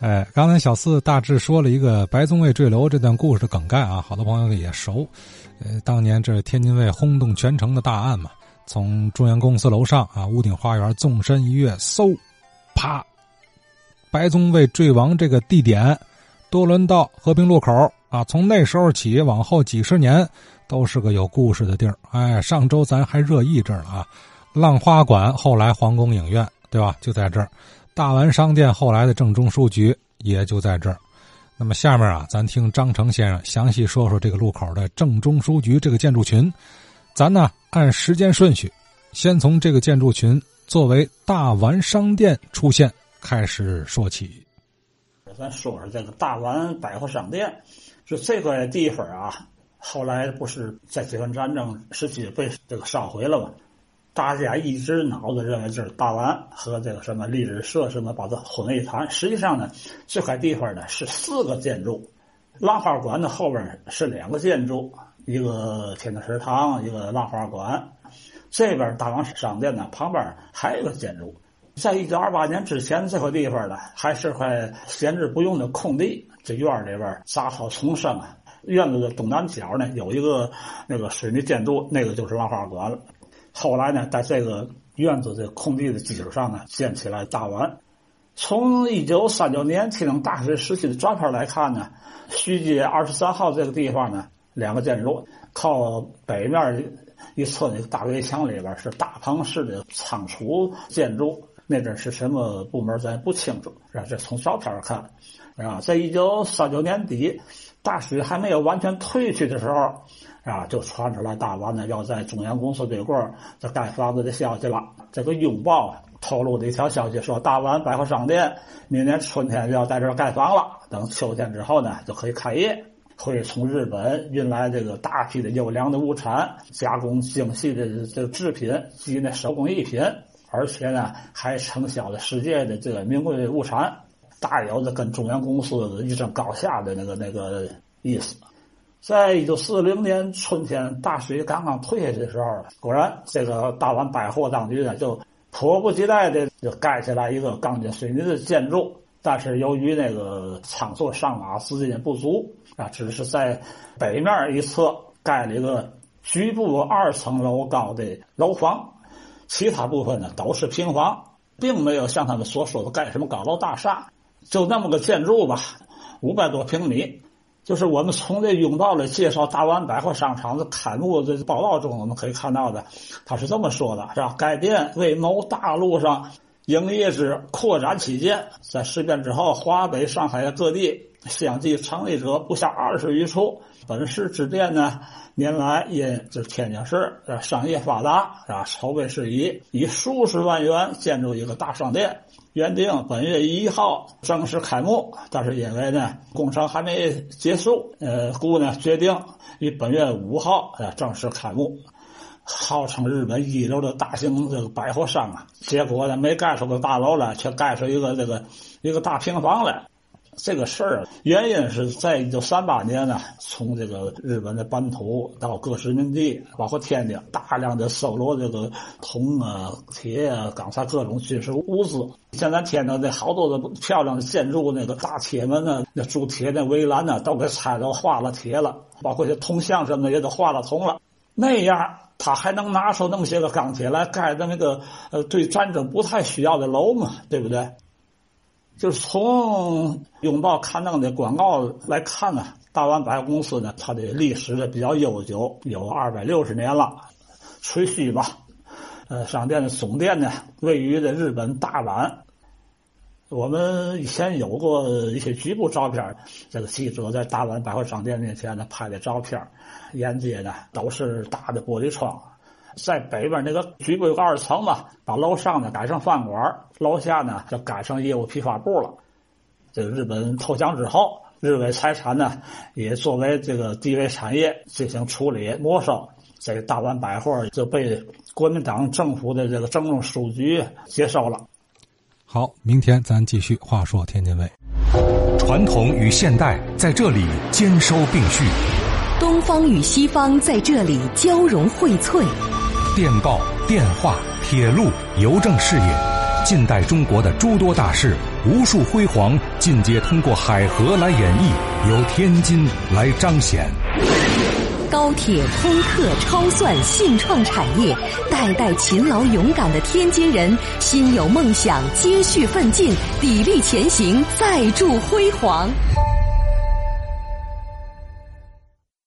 哎，刚才小四大致说了一个白宗卫坠楼这段故事的梗概啊，好多朋友也熟。呃，当年这天津卫轰动全城的大案嘛，从中央公司楼上啊屋顶花园纵身一跃，嗖，啪，白宗卫坠亡这个地点，多伦道和平路口啊，从那时候起往后几十年都是个有故事的地儿。哎，上周咱还热议这儿了啊，浪花馆后来皇宫影院对吧？就在这儿。大丸商店后来的正中书局也就在这儿。那么下面啊，咱听张成先生详细说说这个路口的正中书局这个建筑群。咱呢按时间顺序，先从这个建筑群作为大丸商店出现开始说起。咱说说这个大丸百货商店，就这块地方啊，后来不是在解放战争时期被这个烧毁了吗？大家一直脑子认为这是大湾和这个什么历史社什么把它混为一谈。实际上呢，这块地方呢是四个建筑，浪花馆的后边是两个建筑，一个天津食堂，一个浪花馆。这边大王商店呢旁边还有个建筑。在一九二八年之前，这块地方呢还是块闲置不用的空地，这院里边杂草丛生啊。院子的东南角呢有一个那个水泥建筑，那个就是浪花馆了。后来呢，在这个院子的空地的基础上呢，建起来大丸。从一九三九年天津大学时期的照片来看呢，徐街二十三号这个地方呢，两个建筑，靠北面一侧那个大围墙里边是大棚式的仓储建筑，那阵是什么部门咱不清楚，是吧？这从照片看，啊，在一九三九年底，大水还没有完全退去的时候。啊，就传出来大丸呢要在中央公司对过这盖房子的消息了。这个《拥抱》透露的一条消息说，大丸百货商店明年春天就要在这儿盖房了，等秋天之后呢就可以开业，会从日本运来这个大批的优良的物产，加工精细的这个制品及那手工艺品，而且呢还承销了世界的这个名贵的物产，大有着跟中央公司一争高下的那个那个意思。在一九四零年春天，大水刚刚退下去的时候，果然这个大丸百货当局呢就迫不及待的就盖起来一个钢筋水泥的建筑。但是由于那个仓促上马，资金不足啊，只是在北面一侧盖了一个局部二层楼高的楼房，其他部分呢都是平房，并没有像他们所说的盖什么高楼大厦，就那么个建筑吧，五百多平米。就是我们从这甬道里介绍大湾百货商场的开幕的报道中，我们可以看到的，他是这么说的，是吧？该店为某大陆上营业之扩展起见，在事变之后，华北、上海各地相继成立者不下二十余处。本市之店呢，年来因这天津市商业发达，是吧？筹备事宜，以数十万元建筑一个大商店。原定本月一号正式开幕，但是因为呢工程还没结束，呃，故呢决定于本月五号呃正式开幕。号称日本一流的大型这个百货商啊，结果呢没盖出个大楼来，却盖出一个这个一个大平房来。这个事儿原因是在一九三八年呢，从这个日本的本土到各殖民地，包括天津，大量的搜罗这个铜啊、铁啊、钢材各种军事物资。现在天津的好多的漂亮的建筑，那个大铁门呢，那铸铁的围栏呢，都给拆了化了铁了，包括这铜像什么的也都化了铜了。那样他还能拿出那么些个钢铁来盖的那个呃对战争不太需要的楼吗？对不对？就是从拥抱刊登的广告来看呢，大丸百货公司呢，它的历史呢比较悠久，有二百六十年了，吹嘘吧。呃，商店的总店呢位于的日本大阪。我们以前有过一些局部照片，这个记者在大丸百货商店面前呢拍的照片，沿街呢都是大的玻璃窗。在北边那个局部有个二层嘛，把楼上呢改成饭馆，楼下呢就改成业务批发部了。这个日本投降之后，日伪财产呢也作为这个地位产业进行处理没收。这个大丸百货就被国民党政府的这个政治书局接收了。好，明天咱继续话说天津卫，传统与现代在这里兼收并蓄，东方与西方在这里交融荟萃。电报、电话、铁路、邮政事业，近代中国的诸多大事，无数辉煌进阶通过海河来演绎，由天津来彰显。高铁、空客、超算、信创产业，代代勤劳勇敢的天津人，心有梦想，接续奋进，砥砺前行，再铸辉煌。